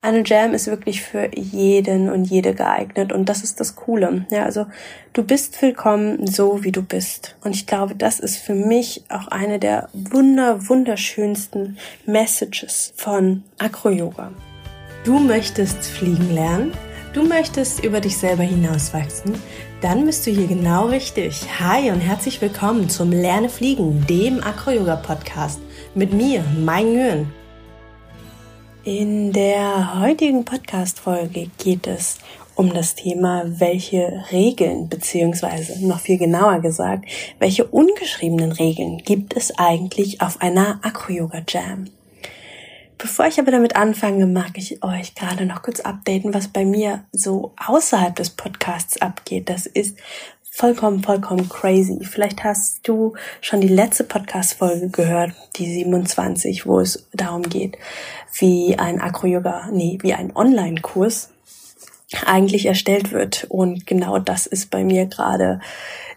Eine Jam ist wirklich für jeden und jede geeignet und das ist das Coole. Ja, also du bist willkommen so wie du bist. Und ich glaube, das ist für mich auch eine der wunder, wunderschönsten Messages von Acro-Yoga. Du möchtest fliegen lernen? Du möchtest über dich selber hinauswachsen? Dann bist du hier genau richtig. Hi und herzlich willkommen zum Lerne Fliegen, dem Acro-Yoga-Podcast mit mir, Mein Nguyen. In der heutigen Podcast-Folge geht es um das Thema, welche Regeln, beziehungsweise noch viel genauer gesagt, welche ungeschriebenen Regeln gibt es eigentlich auf einer Acro-Yoga-Jam? Bevor ich aber damit anfange, mag ich euch gerade noch kurz updaten, was bei mir so außerhalb des Podcasts abgeht. Das ist vollkommen, vollkommen crazy. Vielleicht hast du schon die letzte Podcast-Folge gehört, die 27, wo es darum geht, wie ein Acro-Yoga, nee, wie ein Online-Kurs eigentlich erstellt wird. Und genau das ist bei mir gerade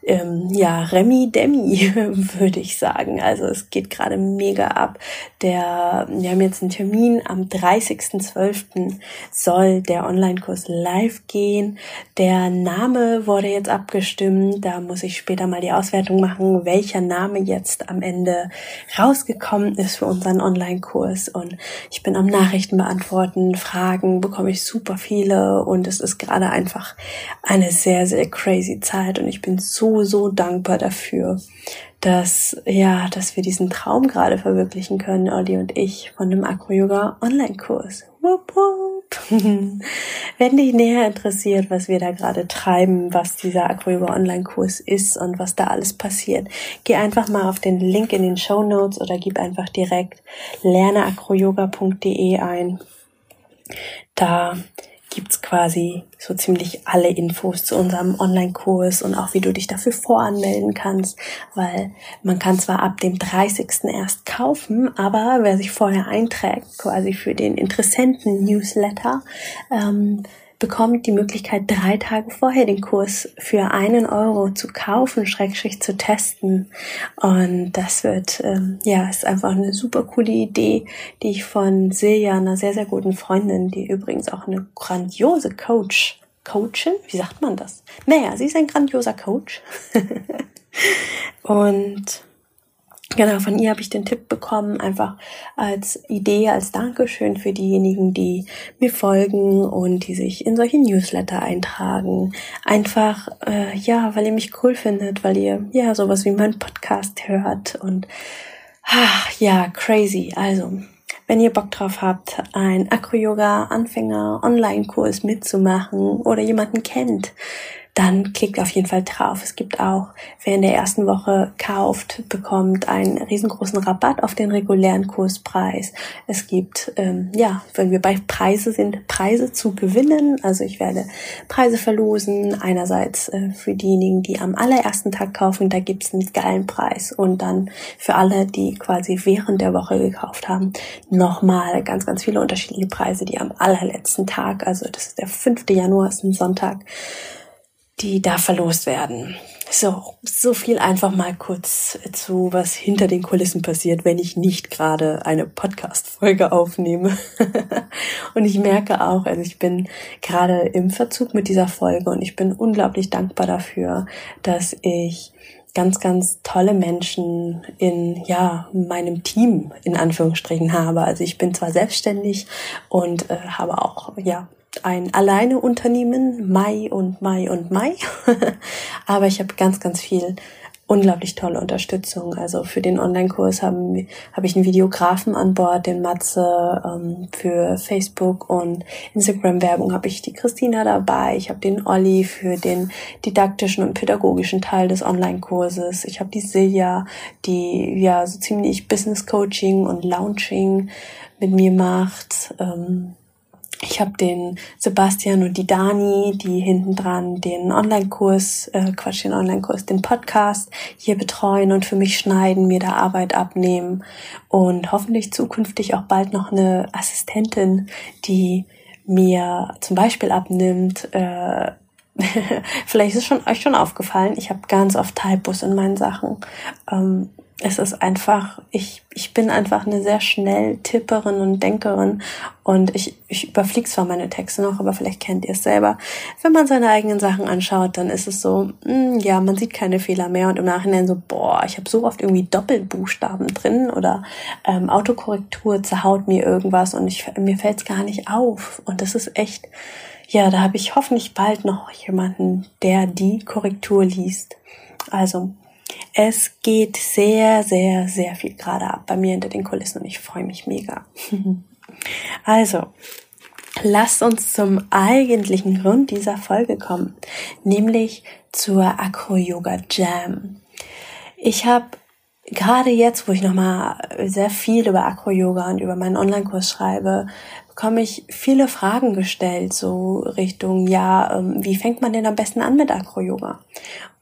ähm, ja, Remi Demi, würde ich sagen. Also es geht gerade mega ab. Der, wir haben jetzt einen Termin. Am 30.12. soll der Online-Kurs live gehen. Der Name wurde jetzt abgestimmt. Da muss ich später mal die Auswertung machen, welcher Name jetzt am Ende rausgekommen ist für unseren Online-Kurs. Und ich bin am Nachrichten beantworten, Fragen bekomme ich super viele und es ist gerade einfach eine sehr, sehr crazy Zeit und ich bin so so, dankbar dafür, dass, ja, dass wir diesen Traum gerade verwirklichen können, Olli und ich, von dem Acro-Yoga Online-Kurs. Wupp, wupp. Wenn dich näher interessiert, was wir da gerade treiben, was dieser Acro-Yoga Online-Kurs ist und was da alles passiert, geh einfach mal auf den Link in den Show Notes oder gib einfach direkt lerneacroyoga.de ein. Da gibt's quasi so ziemlich alle Infos zu unserem Online-Kurs und auch wie du dich dafür voranmelden kannst, weil man kann zwar ab dem 30. erst kaufen, aber wer sich vorher einträgt, quasi für den Interessenten-Newsletter, ähm, bekommt die Möglichkeit, drei Tage vorher den Kurs für einen Euro zu kaufen, schrägstrich zu testen. Und das wird, ähm, ja, ist einfach eine super coole Idee, die ich von Silja, einer sehr, sehr guten Freundin, die übrigens auch eine grandiose Coach, Coachin, wie sagt man das? Naja, sie ist ein grandioser Coach. und Genau, von ihr habe ich den Tipp bekommen, einfach als Idee, als Dankeschön für diejenigen, die mir folgen und die sich in solche Newsletter eintragen. Einfach, äh, ja, weil ihr mich cool findet, weil ihr ja sowas wie meinen Podcast hört und ach, ja, crazy. Also, wenn ihr Bock drauf habt, ein Acro-Yoga-Anfänger-Online-Kurs mitzumachen oder jemanden kennt, dann klickt auf jeden Fall drauf. Es gibt auch, wer in der ersten Woche kauft, bekommt einen riesengroßen Rabatt auf den regulären Kurspreis. Es gibt, ähm, ja, wenn wir bei Preise sind, Preise zu gewinnen. Also ich werde Preise verlosen. Einerseits äh, für diejenigen, die am allerersten Tag kaufen, da gibt's einen geilen Preis. Und dann für alle, die quasi während der Woche gekauft haben, nochmal ganz, ganz viele unterschiedliche Preise, die am allerletzten Tag, also das ist der 5. Januar, ist ein Sonntag, die da verlost werden. So, so viel einfach mal kurz zu, was hinter den Kulissen passiert, wenn ich nicht gerade eine Podcast-Folge aufnehme. und ich merke auch, also ich bin gerade im Verzug mit dieser Folge und ich bin unglaublich dankbar dafür, dass ich ganz, ganz tolle Menschen in, ja, meinem Team in Anführungsstrichen habe. Also ich bin zwar selbstständig und äh, habe auch, ja, ein Alleine-Unternehmen, Mai und Mai und Mai. Aber ich habe ganz, ganz viel unglaublich tolle Unterstützung. Also für den Online-Kurs habe ich einen Videografen an Bord, den Matze. Ähm, für Facebook und Instagram-Werbung habe ich die Christina dabei. Ich habe den Olli für den didaktischen und pädagogischen Teil des Online-Kurses. Ich habe die Silja, die ja so ziemlich Business-Coaching und Launching mit mir macht. Ähm, ich habe den Sebastian und die Dani, die hinten dran den Online-Kurs, äh, Quatsch, den Online-Kurs, den Podcast hier betreuen und für mich schneiden, mir da Arbeit abnehmen und hoffentlich zukünftig auch bald noch eine Assistentin, die mir zum Beispiel abnimmt, äh, Vielleicht ist es schon euch schon aufgefallen, ich habe ganz oft Typos in meinen Sachen. Ähm, es ist einfach, ich, ich bin einfach eine sehr schnell Tipperin und Denkerin und ich, ich überfliege zwar meine Texte noch, aber vielleicht kennt ihr es selber. Wenn man seine eigenen Sachen anschaut, dann ist es so, mh, hm, ja, man sieht keine Fehler mehr und im Nachhinein so, boah, ich habe so oft irgendwie Doppelbuchstaben drin oder ähm, Autokorrektur zerhaut mir irgendwas und ich, mir fällt es gar nicht auf. Und das ist echt, ja, da habe ich hoffentlich bald noch jemanden, der die Korrektur liest. Also, es geht sehr, sehr, sehr viel gerade ab bei mir hinter den Kulissen und ich freue mich mega. also, lasst uns zum eigentlichen Grund dieser Folge kommen, nämlich zur Acro-Yoga Jam. Ich habe gerade jetzt, wo ich nochmal sehr viel über Acro-Yoga und über meinen Online-Kurs schreibe, bekomme ich viele Fragen gestellt, so Richtung, ja, ähm, wie fängt man denn am besten an mit Acro-Yoga?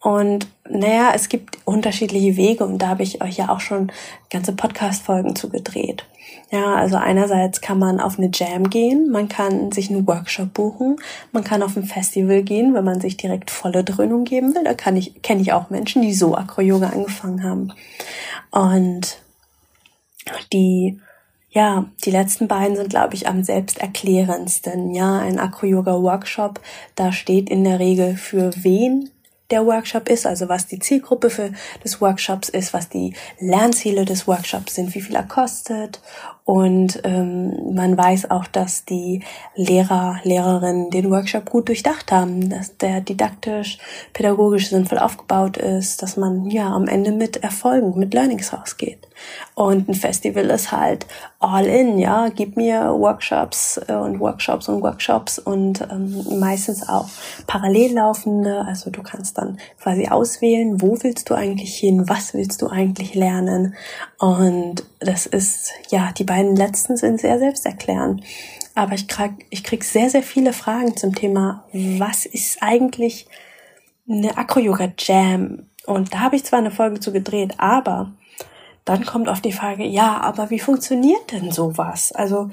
Und naja, es gibt unterschiedliche Wege und da habe ich euch ja auch schon ganze Podcast-Folgen zugedreht. Ja, also einerseits kann man auf eine Jam gehen, man kann sich einen Workshop buchen, man kann auf ein Festival gehen, wenn man sich direkt volle Dröhnung geben will. Da kann ich, kenne ich auch Menschen, die so Acro-Yoga angefangen haben. Und die ja, die letzten beiden sind, glaube ich, am selbsterklärendsten. Ja, ein Acro-Yoga-Workshop, da steht in der Regel für wen der Workshop ist, also was die Zielgruppe für des Workshops ist, was die Lernziele des Workshops sind, wie viel er kostet und ähm, man weiß auch, dass die Lehrer, Lehrerinnen den Workshop gut durchdacht haben, dass der didaktisch, pädagogisch sinnvoll aufgebaut ist, dass man ja am Ende mit Erfolgen, mit Learnings rausgeht. Und ein Festival ist halt all in, ja, gib mir Workshops äh, und Workshops und Workshops und ähm, meistens auch parallel laufende. Also du kannst dann quasi auswählen, wo willst du eigentlich hin, was willst du eigentlich lernen. Und das ist, ja, die beiden letzten sind sehr selbsterklärend. Aber ich krieg, ich krieg sehr, sehr viele Fragen zum Thema, was ist eigentlich eine Acro-Yoga-Jam? Und da habe ich zwar eine Folge zu gedreht, aber dann kommt auf die Frage, ja, aber wie funktioniert denn sowas? Also,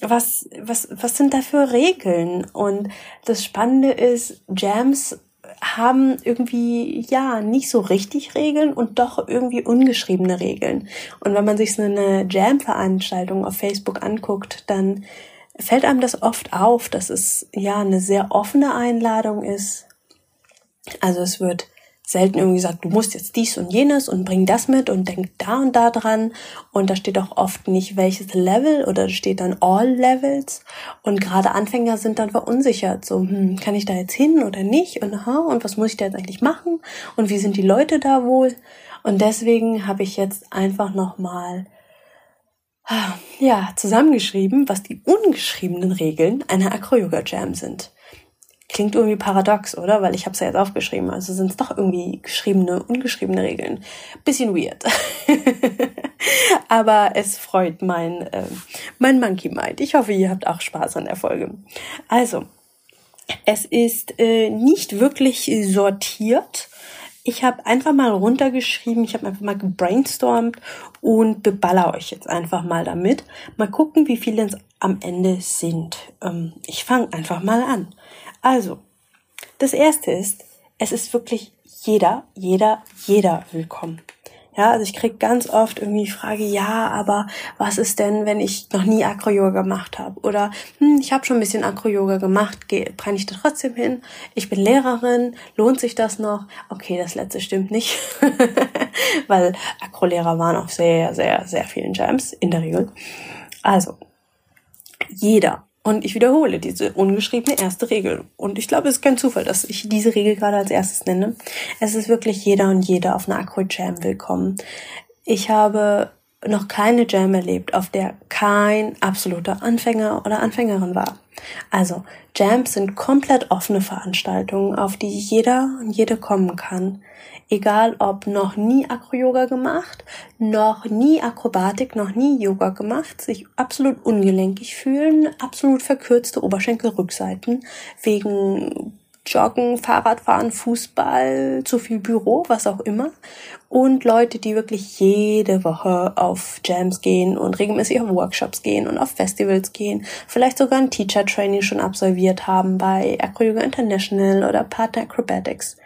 was, was, was sind da für Regeln? Und das Spannende ist, Jams haben irgendwie, ja, nicht so richtig Regeln und doch irgendwie ungeschriebene Regeln. Und wenn man sich so eine Jam-Veranstaltung auf Facebook anguckt, dann fällt einem das oft auf, dass es ja eine sehr offene Einladung ist. Also es wird selten irgendwie sagt, du musst jetzt dies und jenes und bring das mit und denk da und da dran. Und da steht auch oft nicht welches Level oder steht dann All Levels. Und gerade Anfänger sind dann verunsichert. So, hm, kann ich da jetzt hin oder nicht? Und aha, und was muss ich da jetzt eigentlich machen? Und wie sind die Leute da wohl? Und deswegen habe ich jetzt einfach nochmal ja, zusammengeschrieben, was die ungeschriebenen Regeln einer Acro-Yoga-Jam sind. Klingt irgendwie paradox, oder? Weil ich habe es ja jetzt aufgeschrieben. Also sind es doch irgendwie geschriebene, ungeschriebene Regeln. Bisschen weird. Aber es freut mein, äh, mein Monkey Mind. Ich hoffe, ihr habt auch Spaß an der Folge. Also, es ist äh, nicht wirklich sortiert. Ich habe einfach mal runtergeschrieben, ich habe einfach mal gebrainstormt und beballer euch jetzt einfach mal damit. Mal gucken, wie viele es am Ende sind. Ähm, ich fange einfach mal an. Also, das erste ist, es ist wirklich jeder, jeder, jeder willkommen. Ja, also ich krieg ganz oft irgendwie die Frage, ja, aber was ist denn, wenn ich noch nie Acro-Yoga gemacht habe? Oder hm, ich habe schon ein bisschen Acro-Yoga gemacht, kann ich da trotzdem hin? Ich bin Lehrerin, lohnt sich das noch? Okay, das letzte stimmt nicht, weil Acro-Lehrer waren auf sehr, sehr, sehr vielen Jams in der Regel. Also, jeder und ich wiederhole diese ungeschriebene erste Regel. Und ich glaube, es ist kein Zufall, dass ich diese Regel gerade als erstes nenne. Es ist wirklich jeder und jede auf einer Acro Jam willkommen. Ich habe noch keine Jam erlebt, auf der kein absoluter Anfänger oder Anfängerin war. Also Jams sind komplett offene Veranstaltungen, auf die jeder und jede kommen kann egal ob noch nie Acro-Yoga gemacht, noch nie Akrobatik, noch nie Yoga gemacht, sich absolut ungelenkig fühlen, absolut verkürzte Oberschenkelrückseiten wegen Joggen, Fahrradfahren, Fußball, zu viel Büro, was auch immer. Und Leute, die wirklich jede Woche auf Jams gehen und regelmäßig auf Workshops gehen und auf Festivals gehen, vielleicht sogar ein Teacher Training schon absolviert haben bei Acro Yoga International oder Partner Acrobatics.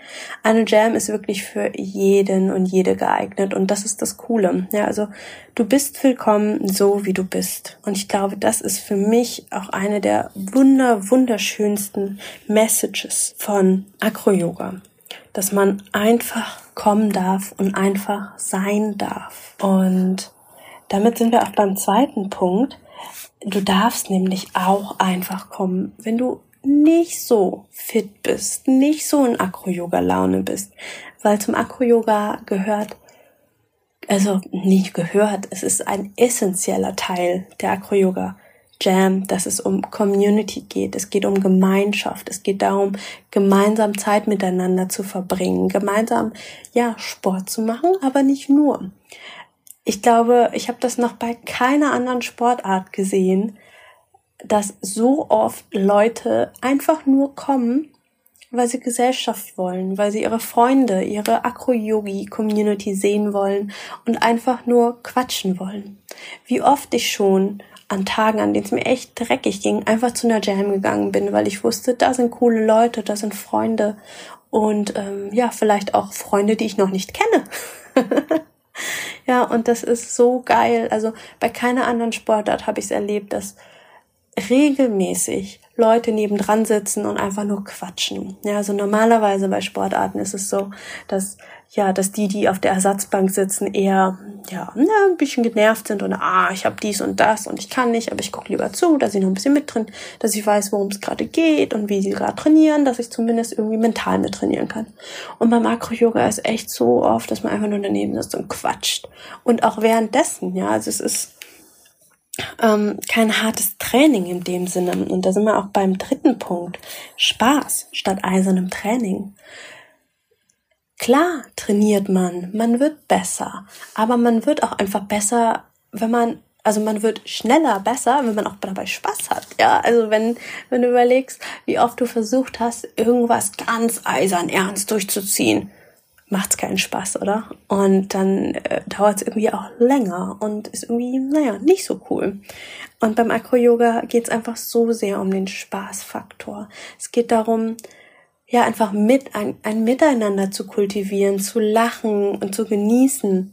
Eine Jam ist wirklich für jeden und jede geeignet und das ist das Coole. Ja, also du bist willkommen so wie du bist. Und ich glaube, das ist für mich auch eine der wunder, wunderschönsten Messages von Acro Yoga dass man einfach kommen darf und einfach sein darf. Und damit sind wir auch beim zweiten Punkt. Du darfst nämlich auch einfach kommen, wenn du nicht so fit bist, nicht so in Akro-Yoga-Laune bist, weil zum Akro-Yoga gehört, also nicht gehört, es ist ein essentieller Teil der Akro-Yoga. Jam, dass es um Community geht. Es geht um Gemeinschaft. Es geht darum, gemeinsam Zeit miteinander zu verbringen, gemeinsam ja Sport zu machen, aber nicht nur. Ich glaube, ich habe das noch bei keiner anderen Sportart gesehen, dass so oft Leute einfach nur kommen, weil sie Gesellschaft wollen, weil sie ihre Freunde, ihre Akro-Yogi-Community sehen wollen und einfach nur quatschen wollen. Wie oft ich schon an Tagen, an denen es mir echt dreckig ging, einfach zu einer Jam gegangen bin, weil ich wusste, da sind coole Leute, da sind Freunde und ähm, ja, vielleicht auch Freunde, die ich noch nicht kenne. ja, und das ist so geil. Also bei keiner anderen Sportart habe ich es erlebt, dass regelmäßig Leute nebendran sitzen und einfach nur quatschen. Ja, also normalerweise bei Sportarten ist es so, dass ja, dass die, die auf der Ersatzbank sitzen, eher ja, na, ein bisschen genervt sind und ah, ich habe dies und das und ich kann nicht, aber ich gucke lieber zu, dass ich noch ein bisschen mit drin, dass ich weiß, worum es gerade geht und wie sie gerade trainieren, dass ich zumindest irgendwie mental mit trainieren kann. Und beim Akro-Yoga ist echt so oft, dass man einfach nur daneben sitzt und quatscht. Und auch währenddessen, ja, also es ist ähm, kein hartes Training in dem Sinne. Und da sind wir auch beim dritten Punkt. Spaß statt eisernem Training. Klar trainiert man, man wird besser, aber man wird auch einfach besser, wenn man also man wird schneller besser, wenn man auch dabei Spaß hat. Ja, also wenn, wenn du überlegst, wie oft du versucht hast, irgendwas ganz eisern ernst durchzuziehen, macht's keinen Spaß, oder? Und dann äh, dauert es irgendwie auch länger und ist irgendwie, naja, nicht so cool. Und beim Acro-Yoga geht's einfach so sehr um den Spaßfaktor. Es geht darum, ja, einfach mit, ein, ein Miteinander zu kultivieren, zu lachen und zu genießen.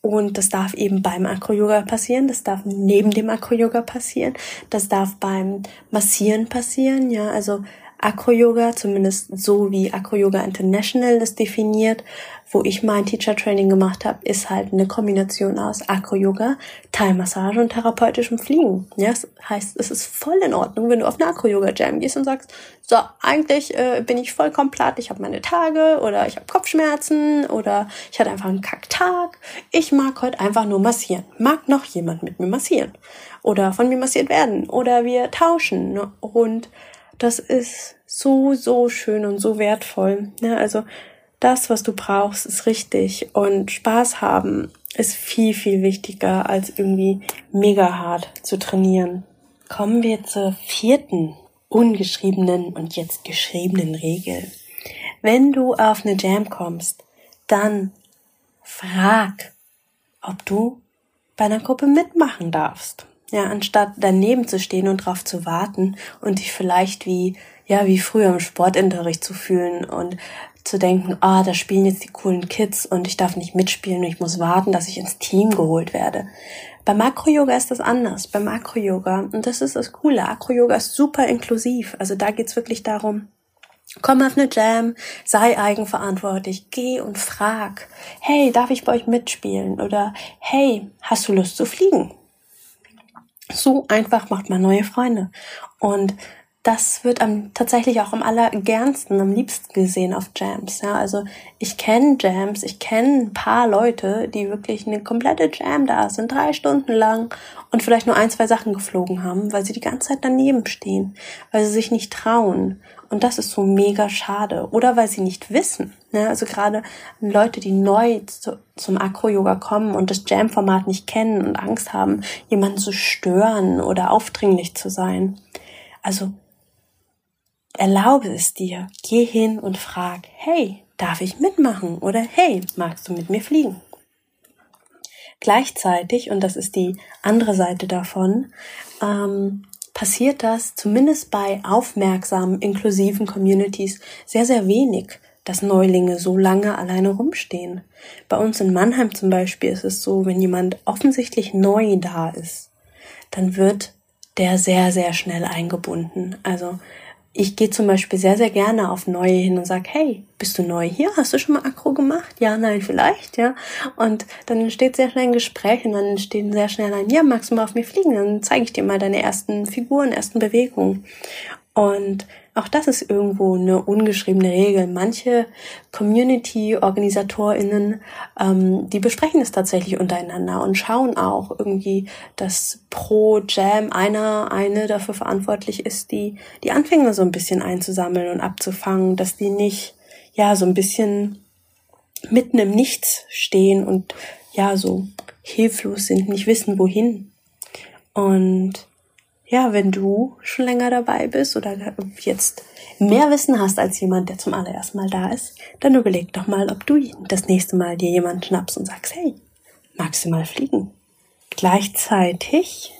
Und das darf eben beim Acro-Yoga passieren, das darf neben dem Acro-Yoga passieren, das darf beim Massieren passieren, ja, also Acro-Yoga, zumindest so wie Acro-Yoga International das definiert, wo ich mein Teacher Training gemacht habe, ist halt eine Kombination aus Acro-Yoga, Thai-Massage und therapeutischem Fliegen. Ja, das heißt, es ist voll in Ordnung, wenn du auf eine Acro-Yoga-Jam gehst und sagst, so, eigentlich äh, bin ich vollkommen platt, ich habe meine Tage oder ich habe Kopfschmerzen oder ich hatte einfach einen Kacktag. Ich mag heute einfach nur massieren. Mag noch jemand mit mir massieren? Oder von mir massiert werden? Oder wir tauschen. Ne? Und das ist so, so schön und so wertvoll. Ja, also das, was du brauchst, ist richtig. Und Spaß haben ist viel, viel wichtiger, als irgendwie mega hart zu trainieren. Kommen wir zur vierten ungeschriebenen und jetzt geschriebenen Regel. Wenn du auf eine Jam kommst, dann frag, ob du bei einer Gruppe mitmachen darfst. Ja, anstatt daneben zu stehen und drauf zu warten und dich vielleicht wie, ja, wie früher im Sportunterricht zu fühlen und zu denken, ah, da spielen jetzt die coolen Kids und ich darf nicht mitspielen und ich muss warten, dass ich ins Team geholt werde. Beim Makro-Yoga ist das anders. Beim Makro-Yoga, und das ist das Coole, Akro-Yoga ist super inklusiv. Also da geht's wirklich darum, komm auf eine Jam, sei eigenverantwortlich, geh und frag, hey, darf ich bei euch mitspielen? Oder hey, hast du Lust zu fliegen? So einfach macht man neue Freunde. Und das wird am, tatsächlich auch am allergernsten, am liebsten gesehen auf Jams. Ja, also ich kenne Jams, ich kenne ein paar Leute, die wirklich eine komplette Jam da sind, drei Stunden lang und vielleicht nur ein, zwei Sachen geflogen haben, weil sie die ganze Zeit daneben stehen, weil sie sich nicht trauen. Und das ist so mega schade. Oder weil sie nicht wissen. Ne? Also gerade Leute, die neu zu, zum Akro-Yoga kommen und das Jam-Format nicht kennen und Angst haben, jemanden zu stören oder aufdringlich zu sein. Also erlaube es dir, geh hin und frag, hey, darf ich mitmachen? Oder hey, magst du mit mir fliegen? Gleichzeitig, und das ist die andere Seite davon, ähm, passiert das zumindest bei aufmerksamen, inklusiven Communities sehr, sehr wenig, dass Neulinge so lange alleine rumstehen. Bei uns in Mannheim zum Beispiel ist es so, wenn jemand offensichtlich neu da ist, dann wird der sehr, sehr schnell eingebunden. Also ich gehe zum Beispiel sehr, sehr gerne auf Neue hin und sage, hey, bist du neu hier? Hast du schon mal Akro gemacht? Ja, nein, vielleicht, ja. Und dann entsteht sehr schnell ein Gespräch und dann entsteht sehr schnell ein, ja, magst du mal auf mir fliegen? Dann zeige ich dir mal deine ersten Figuren, ersten Bewegungen. Und auch das ist irgendwo eine ungeschriebene Regel. Manche Community-OrganisatorInnen, ähm, die besprechen es tatsächlich untereinander und schauen auch irgendwie, dass pro Jam einer, eine dafür verantwortlich ist, die, die Anfänger so ein bisschen einzusammeln und abzufangen, dass die nicht, ja, so ein bisschen mitten im Nichts stehen und ja, so hilflos sind, nicht wissen, wohin. Und ja, wenn du schon länger dabei bist oder jetzt mehr Wissen hast als jemand, der zum allerersten Mal da ist, dann überleg doch mal, ob du das nächste Mal dir jemanden schnappst und sagst, hey, magst du mal fliegen? Gleichzeitig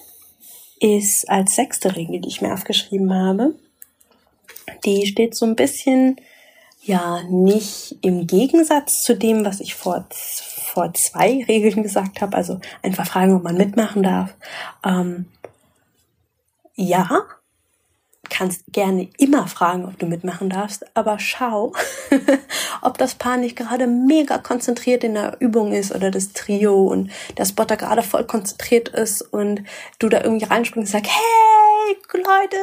ist als sechste Regel, die ich mir aufgeschrieben habe, die steht so ein bisschen, ja, nicht im Gegensatz zu dem, was ich vor, vor zwei Regeln gesagt habe, also einfach fragen, ob man mitmachen darf. Ähm, ja, kannst gerne immer fragen, ob du mitmachen darfst, aber schau, ob das Paar nicht gerade mega konzentriert in der Übung ist oder das Trio und der Spotter gerade voll konzentriert ist und du da irgendwie reinspringst und sagst, hey, Leute,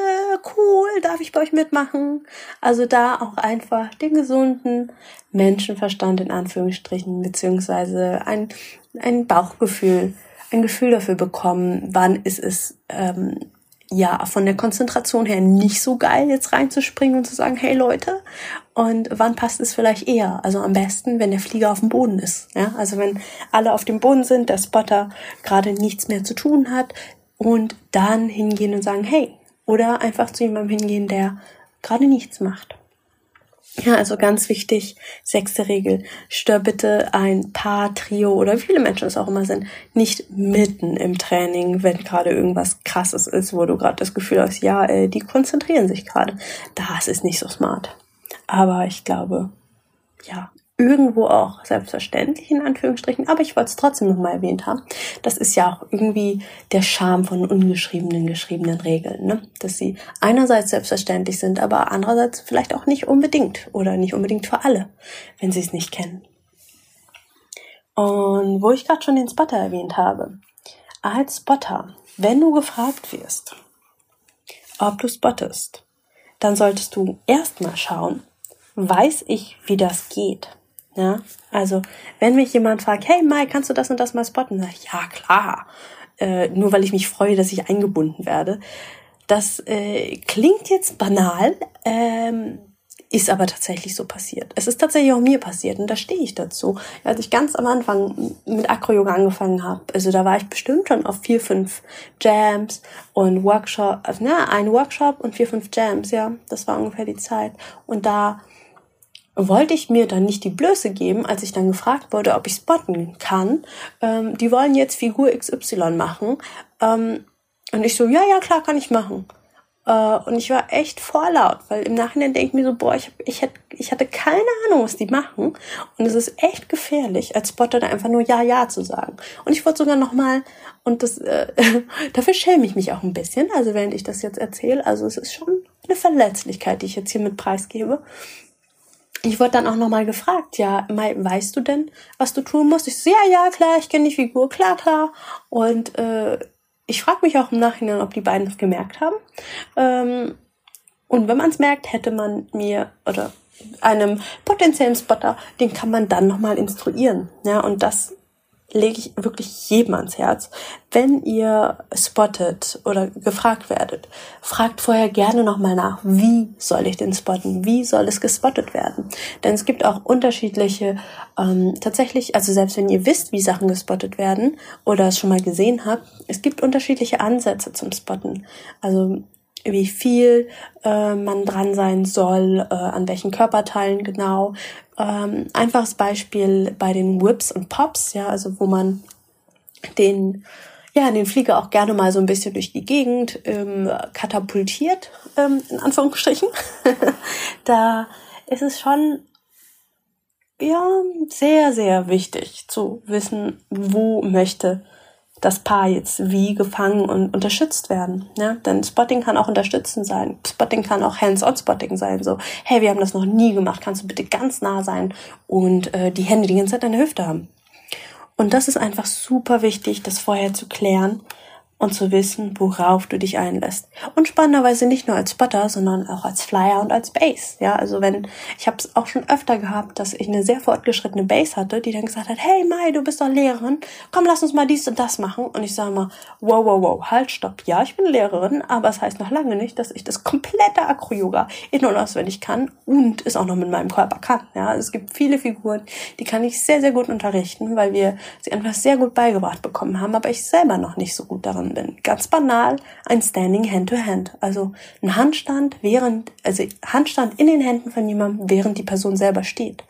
cool, darf ich bei euch mitmachen? Also da auch einfach den gesunden Menschenverstand in Anführungsstrichen, beziehungsweise ein, ein Bauchgefühl, ein Gefühl dafür bekommen, wann ist es ähm, ja von der Konzentration her nicht so geil, jetzt reinzuspringen und zu sagen, hey Leute, und wann passt es vielleicht eher? Also am besten, wenn der Flieger auf dem Boden ist. Ja? Also wenn alle auf dem Boden sind, der Spotter gerade nichts mehr zu tun hat und dann hingehen und sagen, hey, oder einfach zu jemandem hingehen, der gerade nichts macht. Ja, also ganz wichtig, sechste Regel. Stör bitte ein Paar, Trio oder wie viele Menschen es auch immer sind, nicht mitten im Training, wenn gerade irgendwas krasses ist, wo du gerade das Gefühl hast, ja, äh, die konzentrieren sich gerade. Das ist nicht so smart. Aber ich glaube, ja, irgendwo auch selbstverständlich in Anführungsstrichen, aber ich wollte es trotzdem nochmal erwähnt haben. Das ist ja auch irgendwie der Charme von ungeschriebenen, geschriebenen Regeln, ne? dass sie einerseits selbstverständlich sind, aber andererseits vielleicht auch nicht unbedingt oder nicht unbedingt für alle, wenn sie es nicht kennen. Und wo ich gerade schon den Spotter erwähnt habe, als Spotter, wenn du gefragt wirst, ob du spottest, dann solltest du erstmal schauen, weiß ich, wie das geht? Ja, also wenn mich jemand fragt, hey Mike, kannst du das und das mal spotten? Sag ich, ja klar. Äh, nur weil ich mich freue, dass ich eingebunden werde. Das äh, klingt jetzt banal, ähm, ist aber tatsächlich so passiert. Es ist tatsächlich auch mir passiert und da stehe ich dazu. Als ich ganz am Anfang mit Acro-Yoga angefangen habe, also da war ich bestimmt schon auf vier, fünf Jams und Workshop, na, ein Workshop und vier, fünf Jams, ja, das war ungefähr die Zeit. Und da wollte ich mir dann nicht die Blöße geben, als ich dann gefragt wurde, ob ich spotten kann. Ähm, die wollen jetzt Figur XY machen. Ähm, und ich so, ja, ja, klar, kann ich machen. Äh, und ich war echt vorlaut, weil im Nachhinein denke ich mir so, boah, ich, hab, ich, hätte, ich hatte keine Ahnung, was die machen. Und es ist echt gefährlich, als Spotter da einfach nur Ja, Ja zu sagen. Und ich wollte sogar nochmal, und das, äh, dafür schäme ich mich auch ein bisschen, also während ich das jetzt erzähle. Also es ist schon eine Verletzlichkeit, die ich jetzt hier mit preisgebe ich wurde dann auch nochmal gefragt, ja, Mai, weißt du denn, was du tun musst? Ich so, ja, ja, klar, ich kenne die Figur, klar, klar. Und äh, ich frage mich auch im Nachhinein, ob die beiden es gemerkt haben. Ähm, und wenn man es merkt, hätte man mir oder einem potenziellen Spotter, den kann man dann nochmal instruieren. Ja, und das lege ich wirklich jedem ans Herz. Wenn ihr spottet oder gefragt werdet, fragt vorher gerne nochmal nach, wie soll ich denn spotten? Wie soll es gespottet werden? Denn es gibt auch unterschiedliche, ähm, tatsächlich, also selbst wenn ihr wisst, wie Sachen gespottet werden oder es schon mal gesehen habt, es gibt unterschiedliche Ansätze zum Spotten. Also wie viel äh, man dran sein soll, äh, an welchen Körperteilen genau. Ähm, einfaches Beispiel bei den Whips und Pops, ja, also wo man den ja, den Flieger auch gerne mal so ein bisschen durch die Gegend ähm, katapultiert, ähm, in Anführungsstrichen. da ist es schon ja sehr, sehr wichtig zu wissen, wo möchte das Paar jetzt wie gefangen und unterstützt werden. Ja? Denn Spotting kann auch unterstützend sein. Spotting kann auch Hands-on-Spotting sein. So, hey, wir haben das noch nie gemacht, kannst du bitte ganz nah sein und äh, die Hände die ganze Zeit an der Hüfte haben. Und das ist einfach super wichtig, das vorher zu klären und zu wissen, worauf du dich einlässt. Und spannenderweise nicht nur als Spotter, sondern auch als Flyer und als Base. Ja, also wenn ich habe es auch schon öfter gehabt, dass ich eine sehr fortgeschrittene Base hatte, die dann gesagt hat, hey Mai, du bist doch Lehrerin, komm, lass uns mal dies und das machen. Und ich sage mal, wow, wow, wow, halt, stopp. Ja, ich bin Lehrerin, aber es heißt noch lange nicht, dass ich das komplette Acro-Yoga in- und auswendig kann und es auch noch mit meinem Körper kann. Ja, es gibt viele Figuren, die kann ich sehr, sehr gut unterrichten, weil wir sie einfach sehr gut beigebracht bekommen haben, aber ich selber noch nicht so gut darin gegangen bin. Ganz banal, ein Standing Hand to Hand. Also ein Handstand während, also Handstand in den Händen von jemandem, während die Person selber steht.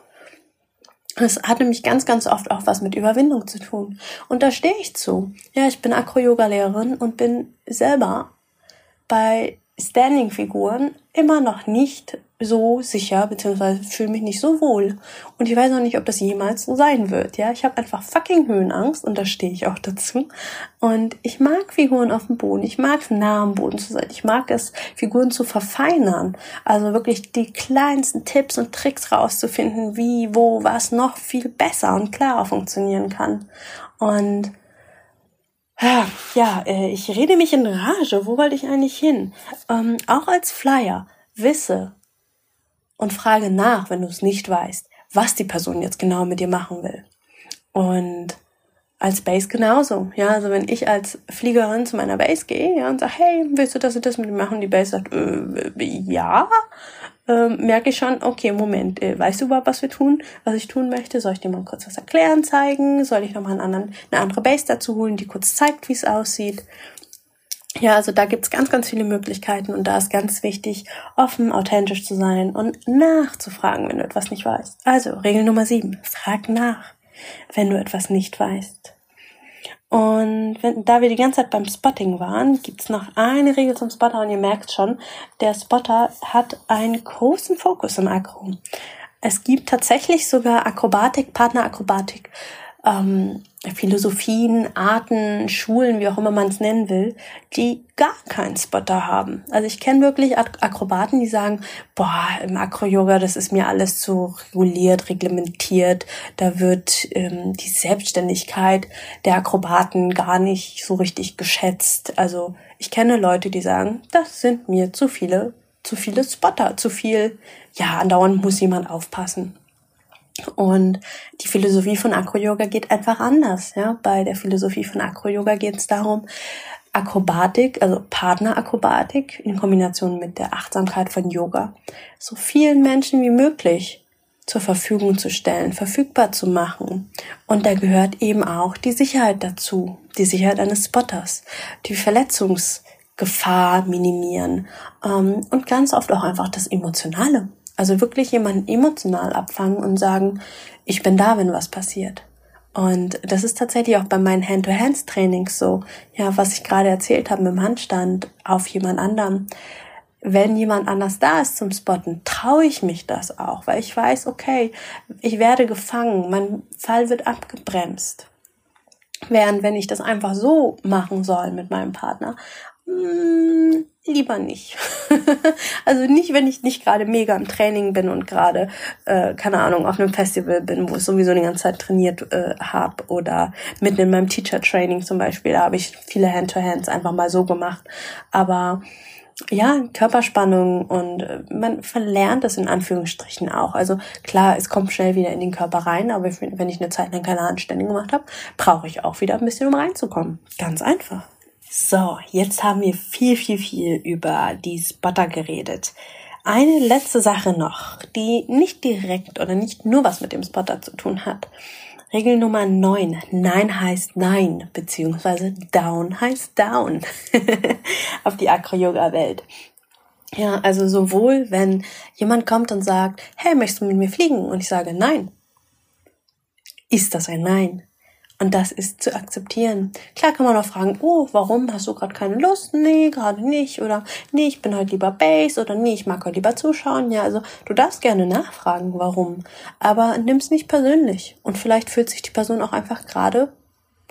Das hat nämlich ganz, ganz oft auch was mit Überwindung zu tun. Und da stehe ich zu. Ja, ich bin Acro-Yoga-Lehrerin und bin selber bei Standing-Figuren immer noch nicht so sicher, beziehungsweise fühle mich nicht so wohl. Und ich weiß auch nicht, ob das jemals so sein wird. Ja, ich habe einfach fucking Höhenangst und da stehe ich auch dazu. Und ich mag Figuren auf dem Boden. Ich mag es nah am Boden zu sein. Ich mag es, Figuren zu verfeinern. Also wirklich die kleinsten Tipps und Tricks rauszufinden, wie, wo, was noch viel besser und klarer funktionieren kann. Und ja, äh, ich rede mich in Rage. Wo wollte ich eigentlich hin? Ähm, auch als Flyer wisse, und frage nach, wenn du es nicht weißt, was die Person jetzt genau mit dir machen will. Und als Base genauso. Ja, also wenn ich als Fliegerin zu meiner Base gehe ja, und sage, hey, willst du das und das mit mir machen? Die Base sagt, äh, ja, äh, merke ich schon, okay, Moment, äh, weißt du überhaupt, was wir tun, was ich tun möchte? Soll ich dir mal kurz was erklären, zeigen? Soll ich nochmal einen anderen, eine andere Base dazu holen, die kurz zeigt, wie es aussieht? Ja, also da gibt's ganz, ganz viele Möglichkeiten und da ist ganz wichtig, offen, authentisch zu sein und nachzufragen, wenn du etwas nicht weißt. Also Regel Nummer sieben, frag nach, wenn du etwas nicht weißt. Und wenn, da wir die ganze Zeit beim Spotting waren, gibt's noch eine Regel zum Spotter und ihr merkt schon, der Spotter hat einen großen Fokus im Akro. Es gibt tatsächlich sogar Akrobatik, Partnerakrobatik, ähm, Philosophien, Arten, Schulen, wie auch immer man es nennen will, die gar keinen Spotter haben. Also ich kenne wirklich Akrobaten, die sagen, boah, im Akro-Yoga, das ist mir alles zu reguliert, reglementiert, da wird ähm, die Selbstständigkeit der Akrobaten gar nicht so richtig geschätzt. Also ich kenne Leute, die sagen, das sind mir zu viele, zu viele Spotter, zu viel, ja, andauernd muss jemand aufpassen. Und die Philosophie von Acro-Yoga geht einfach anders. Ja? Bei der Philosophie von Acro-Yoga geht es darum, Akrobatik, also Partnerakrobatik in Kombination mit der Achtsamkeit von Yoga, so vielen Menschen wie möglich zur Verfügung zu stellen, verfügbar zu machen. Und da gehört eben auch die Sicherheit dazu, die Sicherheit eines Spotters, die Verletzungsgefahr minimieren ähm, und ganz oft auch einfach das Emotionale. Also wirklich jemanden emotional abfangen und sagen, ich bin da, wenn was passiert. Und das ist tatsächlich auch bei meinen Hand-to-Hands-Trainings so, ja, was ich gerade erzählt habe mit dem Handstand auf jemand anderem. Wenn jemand anders da ist zum Spotten, traue ich mich das auch, weil ich weiß, okay, ich werde gefangen, mein Fall wird abgebremst. Während wenn ich das einfach so machen soll mit meinem Partner, hm, lieber nicht. also nicht, wenn ich nicht gerade mega im Training bin und gerade, äh, keine Ahnung, auf einem Festival bin, wo ich sowieso die ganze Zeit trainiert äh, habe oder mitten in meinem Teacher-Training zum Beispiel, da habe ich viele Hand-to-Hands einfach mal so gemacht. Aber ja, Körperspannung und äh, man verlernt es in Anführungsstrichen auch. Also klar, es kommt schnell wieder in den Körper rein, aber wenn ich eine Zeit lang keine Handstände gemacht habe, brauche ich auch wieder ein bisschen, um reinzukommen. Ganz einfach. So, jetzt haben wir viel, viel, viel über die Spotter geredet. Eine letzte Sache noch, die nicht direkt oder nicht nur was mit dem Spotter zu tun hat. Regel Nummer 9. Nein heißt Nein, beziehungsweise Down heißt Down auf die Acro-Yoga-Welt. Ja, also sowohl, wenn jemand kommt und sagt, hey, möchtest du mit mir fliegen? Und ich sage Nein, ist das ein Nein. Und das ist zu akzeptieren. Klar kann man auch fragen, oh, warum hast du gerade keine Lust? Nee, gerade nicht. Oder nee, ich bin heute lieber Base. Oder nee, ich mag heute lieber zuschauen. Ja, also du darfst gerne nachfragen, warum. Aber nimm's nicht persönlich. Und vielleicht fühlt sich die Person auch einfach gerade,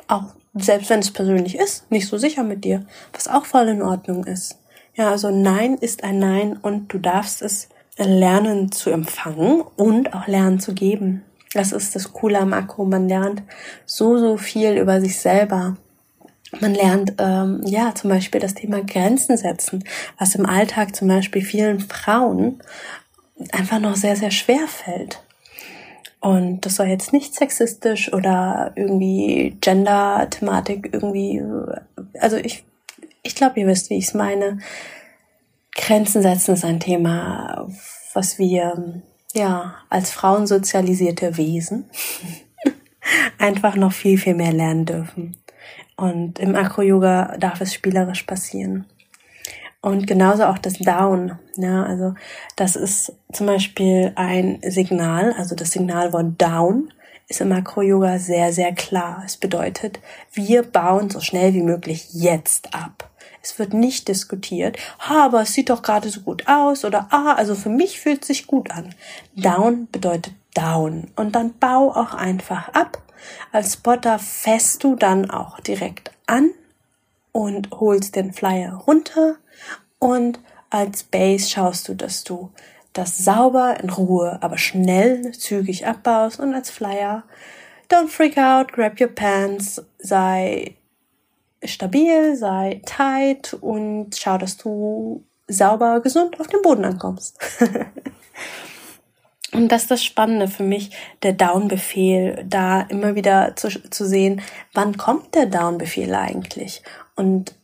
auch selbst wenn es persönlich ist, nicht so sicher mit dir. Was auch voll in Ordnung ist. Ja, also Nein ist ein Nein und du darfst es lernen zu empfangen und auch lernen zu geben. Das ist das Coole am Akku. Man lernt so, so viel über sich selber. Man lernt ähm, ja zum Beispiel das Thema Grenzen setzen, was im Alltag zum Beispiel vielen Frauen einfach noch sehr, sehr schwer fällt. Und das soll jetzt nicht sexistisch oder irgendwie Gender-Thematik irgendwie, also ich, ich glaube, ihr wisst, wie ich es meine. Grenzen setzen ist ein Thema, was wir ja, als Frauen sozialisierte Wesen einfach noch viel, viel mehr lernen dürfen. Und im Acro-Yoga darf es spielerisch passieren. Und genauso auch das Down. Ja, also das ist zum Beispiel ein Signal, also das Signalwort Down ist im Acro-Yoga sehr, sehr klar. Es bedeutet, wir bauen so schnell wie möglich jetzt ab. Es wird nicht diskutiert, ha, aber es sieht doch gerade so gut aus oder ah, also für mich fühlt es sich gut an. Down bedeutet down. Und dann bau auch einfach ab. Als Spotter fässt du dann auch direkt an und holst den Flyer runter. Und als Base schaust du, dass du das sauber in Ruhe, aber schnell, zügig abbaust. Und als Flyer don't freak out, grab your pants, sei stabil, sei tight und schau, dass du sauber, gesund auf dem Boden ankommst. und das ist das Spannende für mich, der Down-Befehl, da immer wieder zu, zu sehen, wann kommt der Down-Befehl eigentlich? Und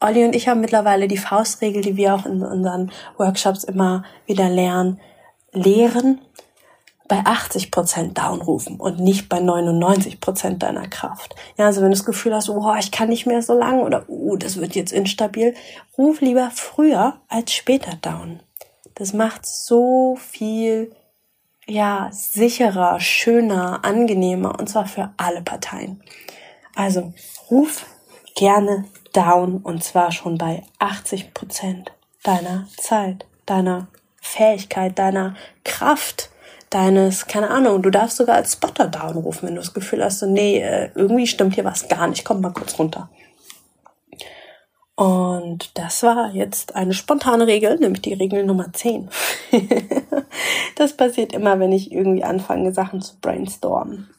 Olli und ich haben mittlerweile die Faustregel, die wir auch in unseren Workshops immer wieder lernen, lehren bei 80 Prozent downrufen und nicht bei 99 Prozent deiner Kraft. Ja, also wenn du das Gefühl hast, oh, ich kann nicht mehr so lang oder oh, das wird jetzt instabil, ruf lieber früher als später down. Das macht so viel, ja, sicherer, schöner, angenehmer und zwar für alle Parteien. Also ruf gerne down und zwar schon bei 80 Prozent deiner Zeit, deiner Fähigkeit, deiner Kraft deines, keine Ahnung, du darfst sogar als Spotter down rufen, wenn du das Gefühl hast, so, nee, äh, irgendwie stimmt hier was gar nicht, komm mal kurz runter. Und das war jetzt eine spontane Regel, nämlich die Regel Nummer 10. das passiert immer, wenn ich irgendwie anfange, Sachen zu brainstormen.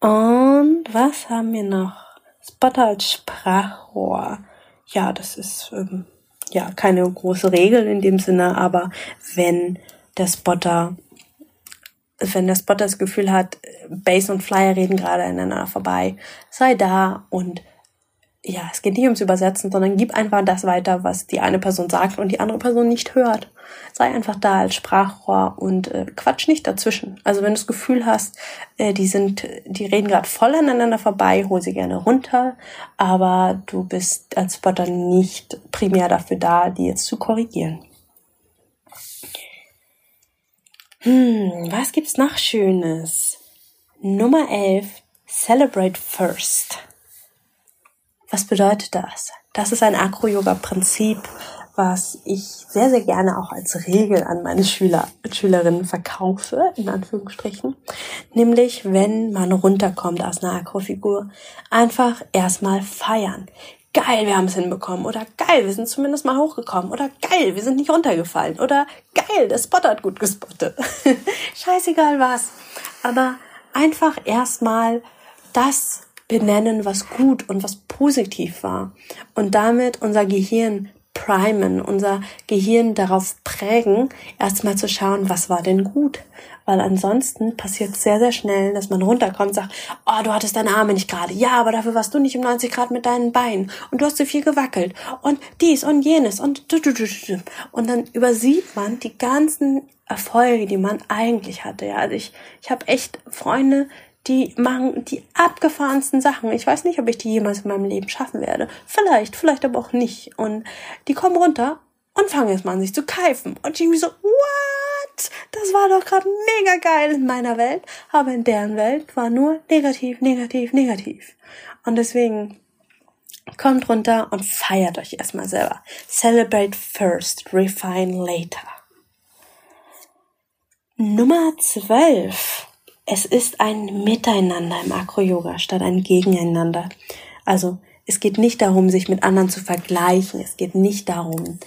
Und was haben wir noch? Spotter als Sprachrohr. Ja, das ist ähm, ja keine große Regel in dem Sinne, aber wenn der Spotter, wenn der Spotter das Gefühl hat, Base und Flyer reden gerade ineinander vorbei, sei da und ja, es geht nicht ums Übersetzen, sondern gib einfach das weiter, was die eine Person sagt und die andere Person nicht hört. Sei einfach da als Sprachrohr und äh, quatsch nicht dazwischen. Also wenn du das Gefühl hast, äh, die sind, die reden gerade voll aneinander vorbei, hol sie gerne runter, aber du bist als Spotter nicht primär dafür da, die jetzt zu korrigieren. Hm, was gibt's noch Schönes? Nummer 11. Celebrate first. Was bedeutet das? Das ist ein Acro-Yoga-Prinzip, was ich sehr, sehr gerne auch als Regel an meine Schüler und Schülerinnen verkaufe, in Anführungsstrichen. Nämlich, wenn man runterkommt aus einer Akrofigur, einfach erstmal feiern geil, wir haben es hinbekommen oder geil, wir sind zumindest mal hochgekommen oder geil, wir sind nicht runtergefallen oder geil, der Spot hat gut gespottet. Scheißegal was. Aber einfach erstmal das benennen, was gut und was positiv war und damit unser Gehirn primen, unser Gehirn darauf prägen, erstmal zu schauen, was war denn gut. Weil ansonsten passiert sehr, sehr schnell, dass man runterkommt und sagt, oh, du hattest deine Arme nicht gerade. Ja, aber dafür warst du nicht um 90 Grad mit deinen Beinen. Und du hast zu viel gewackelt. Und dies und jenes. Und, und dann übersieht man die ganzen Erfolge, die man eigentlich hatte. Ja, also ich, ich habe echt Freunde, die machen die abgefahrensten Sachen. Ich weiß nicht, ob ich die jemals in meinem Leben schaffen werde. Vielleicht, vielleicht aber auch nicht. Und die kommen runter und fangen jetzt mal an, sich zu keifen. Und irgendwie so, Das war doch gerade mega geil in meiner Welt. Aber in deren Welt war nur negativ, negativ, negativ. Und deswegen kommt runter und feiert euch erstmal selber. Celebrate first, refine later. Nummer 12. Es ist ein Miteinander im Akro-Yoga statt ein Gegeneinander. Also es geht nicht darum, sich mit anderen zu vergleichen. Es geht nicht darum,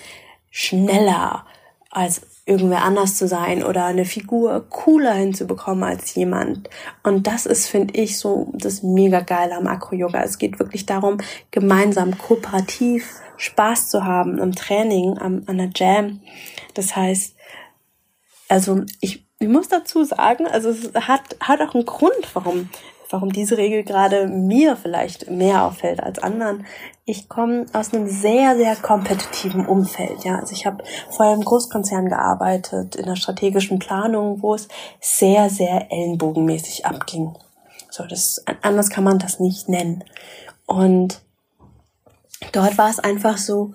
schneller als irgendwer anders zu sein oder eine Figur cooler hinzubekommen als jemand. Und das ist, finde ich, so das mega geile am Akro-Yoga. Es geht wirklich darum, gemeinsam kooperativ Spaß zu haben im Training, am, an der Jam. Das heißt, also ich ich muss dazu sagen, also es hat, hat auch einen Grund, warum, warum diese Regel gerade mir vielleicht mehr auffällt als anderen. Ich komme aus einem sehr, sehr kompetitiven Umfeld. Ja, also ich habe vorher im Großkonzern gearbeitet, in der strategischen Planung, wo es sehr, sehr ellenbogenmäßig abging. So, das, anders kann man das nicht nennen. Und dort war es einfach so,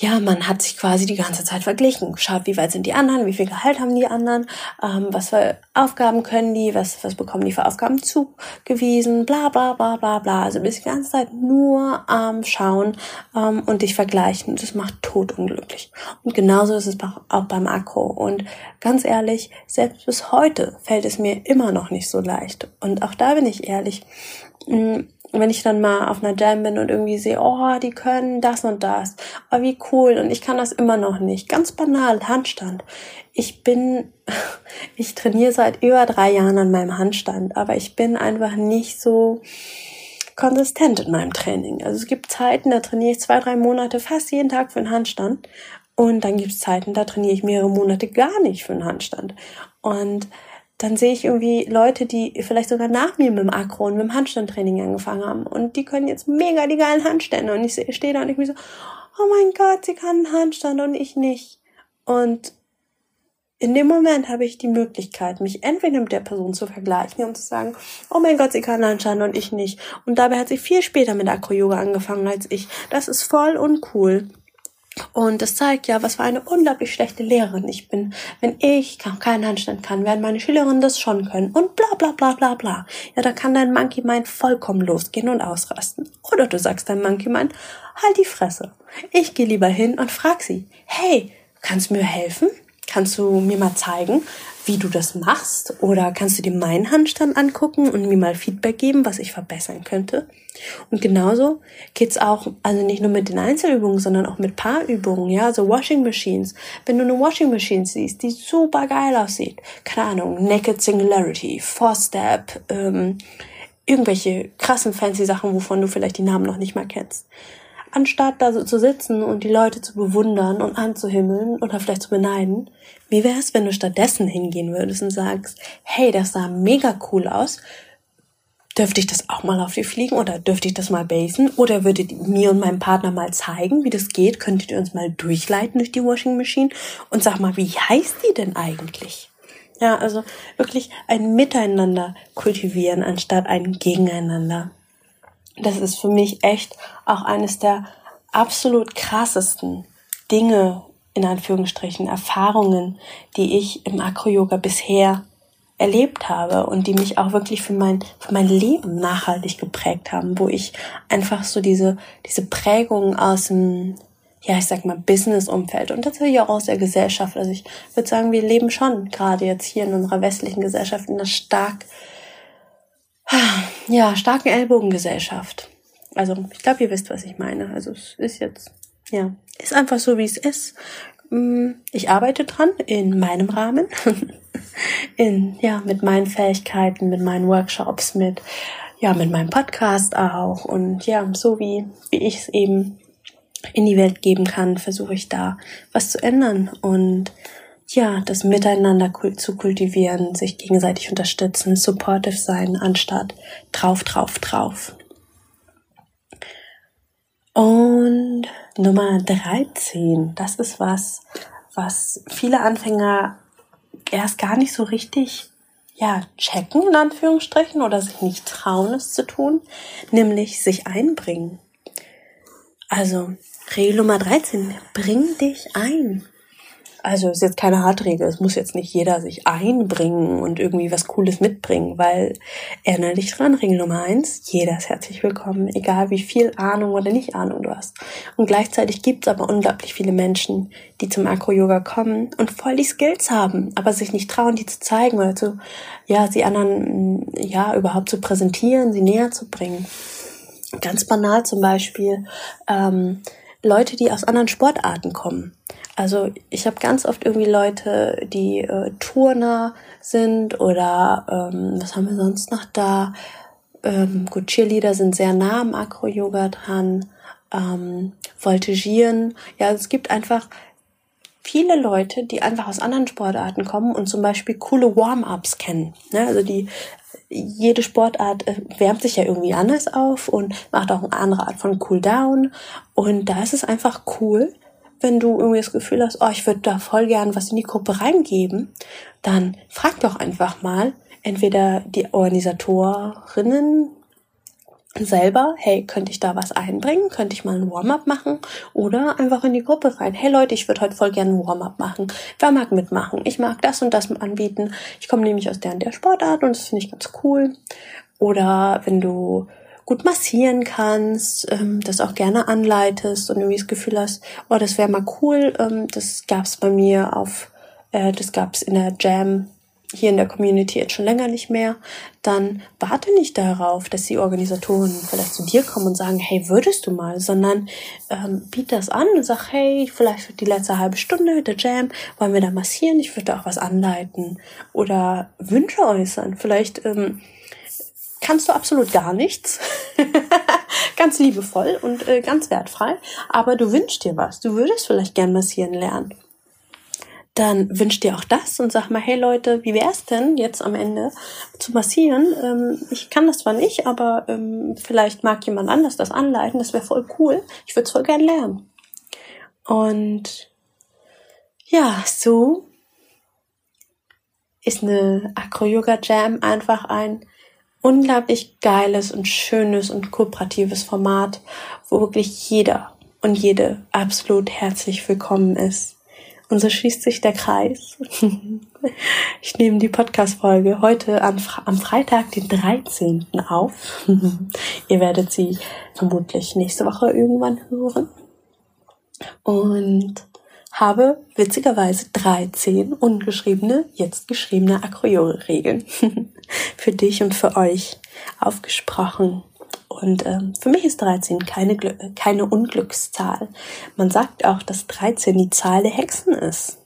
ja, man hat sich quasi die ganze Zeit verglichen. Schaut, wie weit sind die anderen, wie viel Gehalt haben die anderen, ähm, was für Aufgaben können die, was, was bekommen die für Aufgaben zugewiesen, bla bla bla bla bla. Also bist die ganze Zeit nur am ähm, Schauen ähm, und dich vergleichen. Das macht totunglücklich. Und genauso ist es auch beim Akro. Und ganz ehrlich, selbst bis heute fällt es mir immer noch nicht so leicht. Und auch da bin ich ehrlich. Mh, wenn ich dann mal auf einer Jam bin und irgendwie sehe, oh, die können das und das, oh, wie cool, und ich kann das immer noch nicht. Ganz banal, Handstand. Ich bin, ich trainiere seit über drei Jahren an meinem Handstand, aber ich bin einfach nicht so konsistent in meinem Training. Also es gibt Zeiten, da trainiere ich zwei, drei Monate fast jeden Tag für einen Handstand. Und dann gibt es Zeiten, da trainiere ich mehrere Monate gar nicht für einen Handstand. Und dann sehe ich irgendwie Leute, die vielleicht sogar nach mir mit dem Akro und mit dem Handstandtraining angefangen haben. Und die können jetzt mega die geilen Handstände. Und ich stehe da und ich mir so, oh mein Gott, sie kann einen Handstand und ich nicht. Und in dem Moment habe ich die Möglichkeit, mich entweder mit der Person zu vergleichen und zu sagen, oh mein Gott, sie kann Handstand und ich nicht. Und dabei hat sie viel später mit Akro-Yoga angefangen als ich. Das ist voll uncool. Und das zeigt ja, was für eine unglaublich schlechte Lehrerin ich bin. Wenn ich keinen Handstand kann, werden meine Schülerinnen das schon können. Und bla bla bla bla bla. Ja, da kann dein Monkey Mind vollkommen losgehen und ausrasten. Oder du sagst dein Monkey Mind, halt die Fresse. Ich gehe lieber hin und frag sie, hey, kannst du mir helfen? Kannst du mir mal zeigen, wie du das machst? Oder kannst du dir meinen Handstand angucken und mir mal Feedback geben, was ich verbessern könnte? Und genauso geht's auch, also nicht nur mit den Einzelübungen, sondern auch mit Paarübungen, ja, so Washing Machines. Wenn du eine Washing Machine siehst, die super geil aussieht, keine Ahnung, Naked Singularity, Four Step, ähm, irgendwelche krassen fancy Sachen, wovon du vielleicht die Namen noch nicht mal kennst anstatt da so zu sitzen und die Leute zu bewundern und anzuhimmeln oder vielleicht zu beneiden, wie wäre es, wenn du stattdessen hingehen würdest und sagst, hey, das sah mega cool aus, dürfte ich das auch mal auf dir fliegen oder dürfte ich das mal basen? Oder würdet ihr mir und meinem Partner mal zeigen, wie das geht, könntet ihr uns mal durchleiten durch die Washing Machine? Und sag mal, wie heißt die denn eigentlich? Ja, also wirklich ein Miteinander kultivieren anstatt ein Gegeneinander das ist für mich echt auch eines der absolut krassesten Dinge, in Anführungsstrichen, Erfahrungen, die ich im Akro-Yoga bisher erlebt habe und die mich auch wirklich für mein, für mein Leben nachhaltig geprägt haben, wo ich einfach so diese, diese Prägung aus dem, ja, ich sag mal, Business-Umfeld und natürlich auch aus der Gesellschaft. Also ich würde sagen, wir leben schon gerade jetzt hier in unserer westlichen Gesellschaft in einer stark ja, starken Ellbogengesellschaft. Also, ich glaube, ihr wisst, was ich meine. Also, es ist jetzt, ja, ist einfach so, wie es ist. Mm, ich arbeite dran in meinem Rahmen, in, ja, mit meinen Fähigkeiten, mit meinen Workshops, mit, ja, mit meinem Podcast auch und ja, so wie, wie ich es eben in die Welt geben kann, versuche ich da was zu ändern und ja, das Miteinander zu kultivieren, sich gegenseitig unterstützen, supportive sein, anstatt drauf, drauf, drauf. Und Nummer 13, das ist was, was viele Anfänger erst gar nicht so richtig ja, checken, in Anführungsstrichen, oder sich nicht trauen, es zu tun, nämlich sich einbringen. Also, Regel Nummer 13, bring dich ein. Also ist jetzt keine Hartregel, es muss jetzt nicht jeder sich einbringen und irgendwie was Cooles mitbringen, weil erinnere dich dran, Regel Nummer eins, jeder ist herzlich willkommen, egal wie viel Ahnung oder nicht Ahnung du hast. Und gleichzeitig gibt es aber unglaublich viele Menschen, die zum Akro-Yoga kommen und voll die Skills haben, aber sich nicht trauen, die zu zeigen oder zu, ja, sie anderen, ja, überhaupt zu präsentieren, sie näher zu bringen. Ganz banal zum Beispiel, ähm, Leute, die aus anderen Sportarten kommen. Also ich habe ganz oft irgendwie Leute, die äh, Turner sind oder ähm, was haben wir sonst noch da? Ähm, gut, Cheerleader sind sehr nah am Acro-Yoga dran. Ähm, Voltigieren. Ja, es gibt einfach viele Leute, die einfach aus anderen Sportarten kommen und zum Beispiel coole Warm-ups kennen. Ne? Also die jede Sportart äh, wärmt sich ja irgendwie anders auf und macht auch eine andere Art von Cooldown. Und da ist es einfach cool, wenn du irgendwie das Gefühl hast, oh, ich würde da voll gern was in die Gruppe reingeben, dann frag doch einfach mal entweder die Organisatorinnen selber, hey, könnte ich da was einbringen? Könnte ich mal ein Warm-up machen? Oder einfach in die Gruppe rein. Hey Leute, ich würde heute voll gerne ein Warm-up machen. Wer mag mitmachen? Ich mag das und das anbieten. Ich komme nämlich aus der und der Sportart und das finde ich ganz cool. Oder wenn du gut massieren kannst, ähm, das auch gerne anleitest und irgendwie das Gefühl hast, oh, das wäre mal cool. Ähm, das gab's bei mir auf, äh, das gab's in der Jam hier in der Community jetzt schon länger nicht mehr, dann warte nicht darauf, dass die Organisatoren vielleicht zu dir kommen und sagen, hey, würdest du mal, sondern ähm, biet das an und sag, hey, vielleicht für die letzte halbe Stunde der Jam, wollen wir da massieren, ich würde auch was anleiten oder Wünsche äußern. Vielleicht ähm, kannst du absolut gar nichts. ganz liebevoll und äh, ganz wertfrei. Aber du wünschst dir was. Du würdest vielleicht gern massieren lernen. Dann wünsch dir auch das und sag mal, hey Leute, wie wär's denn jetzt am Ende zu massieren? Ähm, ich kann das zwar nicht, aber ähm, vielleicht mag jemand anders das anleiten. Das wäre voll cool. Ich würde es voll gern lernen. Und ja, so ist eine Acro-Yoga Jam einfach ein unglaublich geiles und schönes und kooperatives Format, wo wirklich jeder und jede absolut herzlich willkommen ist. Und so schließt sich der Kreis. Ich nehme die Podcast-Folge heute am, am Freitag, den 13. auf. Ihr werdet sie vermutlich nächste Woche irgendwann hören. Und habe witzigerweise 13 ungeschriebene, jetzt geschriebene Acroyore-Regeln für dich und für euch aufgesprochen. Und ähm, für mich ist 13 keine, keine Unglückszahl. Man sagt auch, dass 13 die Zahl der Hexen ist.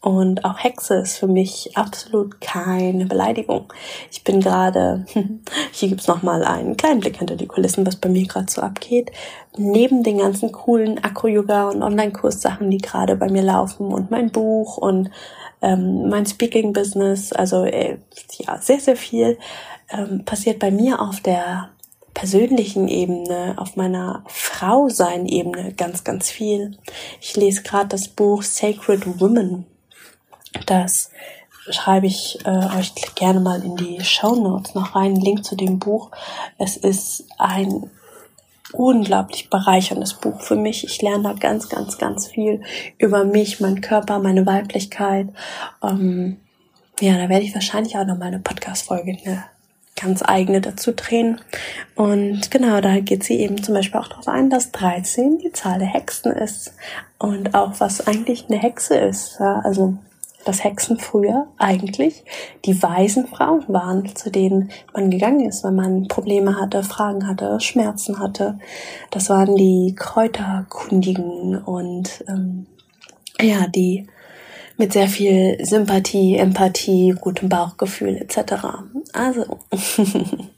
Und auch Hexe ist für mich absolut keine Beleidigung. Ich bin gerade, hier gibt's noch mal einen kleinen Blick hinter die Kulissen, was bei mir gerade so abgeht. Neben den ganzen coolen Akro-Yoga und Online-Kurs-Sachen, die gerade bei mir laufen und mein Buch und ähm, mein Speaking-Business, also äh, ja, sehr, sehr viel ähm, passiert bei mir auf der persönlichen Ebene, auf meiner Frau-Sein-Ebene ganz, ganz viel. Ich lese gerade das Buch Sacred Women das schreibe ich äh, euch gerne mal in die Show Notes noch rein, Link zu dem Buch. Es ist ein unglaublich bereicherndes Buch für mich. Ich lerne da ganz, ganz, ganz viel über mich, meinen Körper, meine Weiblichkeit. Ähm, ja, da werde ich wahrscheinlich auch noch mal eine Podcast-Folge, eine ganz eigene dazu drehen. Und genau, da geht sie eben zum Beispiel auch darauf ein, dass 13 die Zahl der Hexen ist und auch was eigentlich eine Hexe ist. Ja, also dass Hexen früher eigentlich die weisen Frauen waren, zu denen man gegangen ist, wenn man Probleme hatte, Fragen hatte, Schmerzen hatte. Das waren die Kräuterkundigen und ähm, ja, die mit sehr viel Sympathie, Empathie, gutem Bauchgefühl etc. Also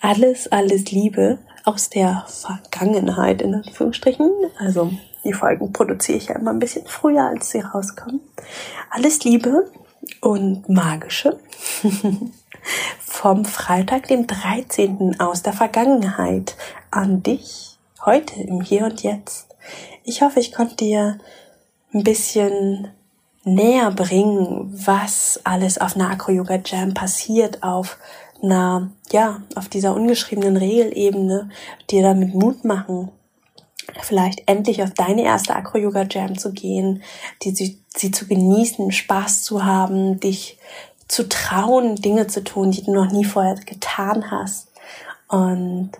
alles, alles Liebe aus der Vergangenheit, in Anführungsstrichen. Also die Folgen produziere ich ja immer ein bisschen früher, als sie rauskommen. Alles Liebe und Magische vom Freitag, dem 13. aus der Vergangenheit an dich heute im Hier und Jetzt. Ich hoffe, ich konnte dir ein bisschen näher bringen, was alles auf einer Acro-Yoga Jam passiert, auf einer, ja, auf dieser ungeschriebenen Regelebene, dir damit Mut machen, vielleicht endlich auf deine erste Acro-Yoga Jam zu gehen, die, sie, sie zu genießen, Spaß zu haben, dich zu trauen, Dinge zu tun, die du noch nie vorher getan hast. Und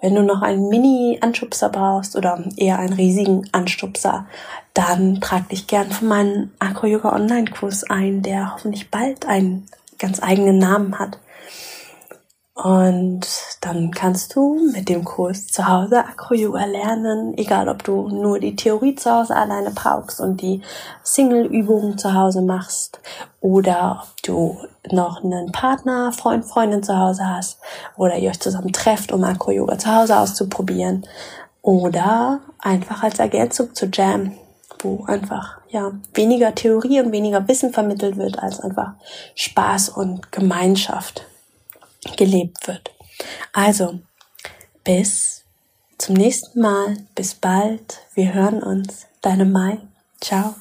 wenn du noch einen Mini-Anschubser brauchst oder eher einen riesigen Anstupser, dann trag dich gern für meinen Acro-Yoga Online-Kurs ein, der hoffentlich bald einen ganz eigenen Namen hat. Und dann kannst du mit dem Kurs zu Hause Acro-Yoga lernen, egal ob du nur die Theorie zu Hause alleine brauchst und die Single-Übungen zu Hause machst oder ob du noch einen Partner, Freund, Freundin zu Hause hast oder ihr euch zusammen trefft, um Acro-Yoga zu Hause auszuprobieren oder einfach als Ergänzung zu Jam, wo einfach ja weniger Theorie und weniger Wissen vermittelt wird als einfach Spaß und Gemeinschaft gelebt wird. Also, bis zum nächsten Mal, bis bald, wir hören uns, deine Mai, ciao.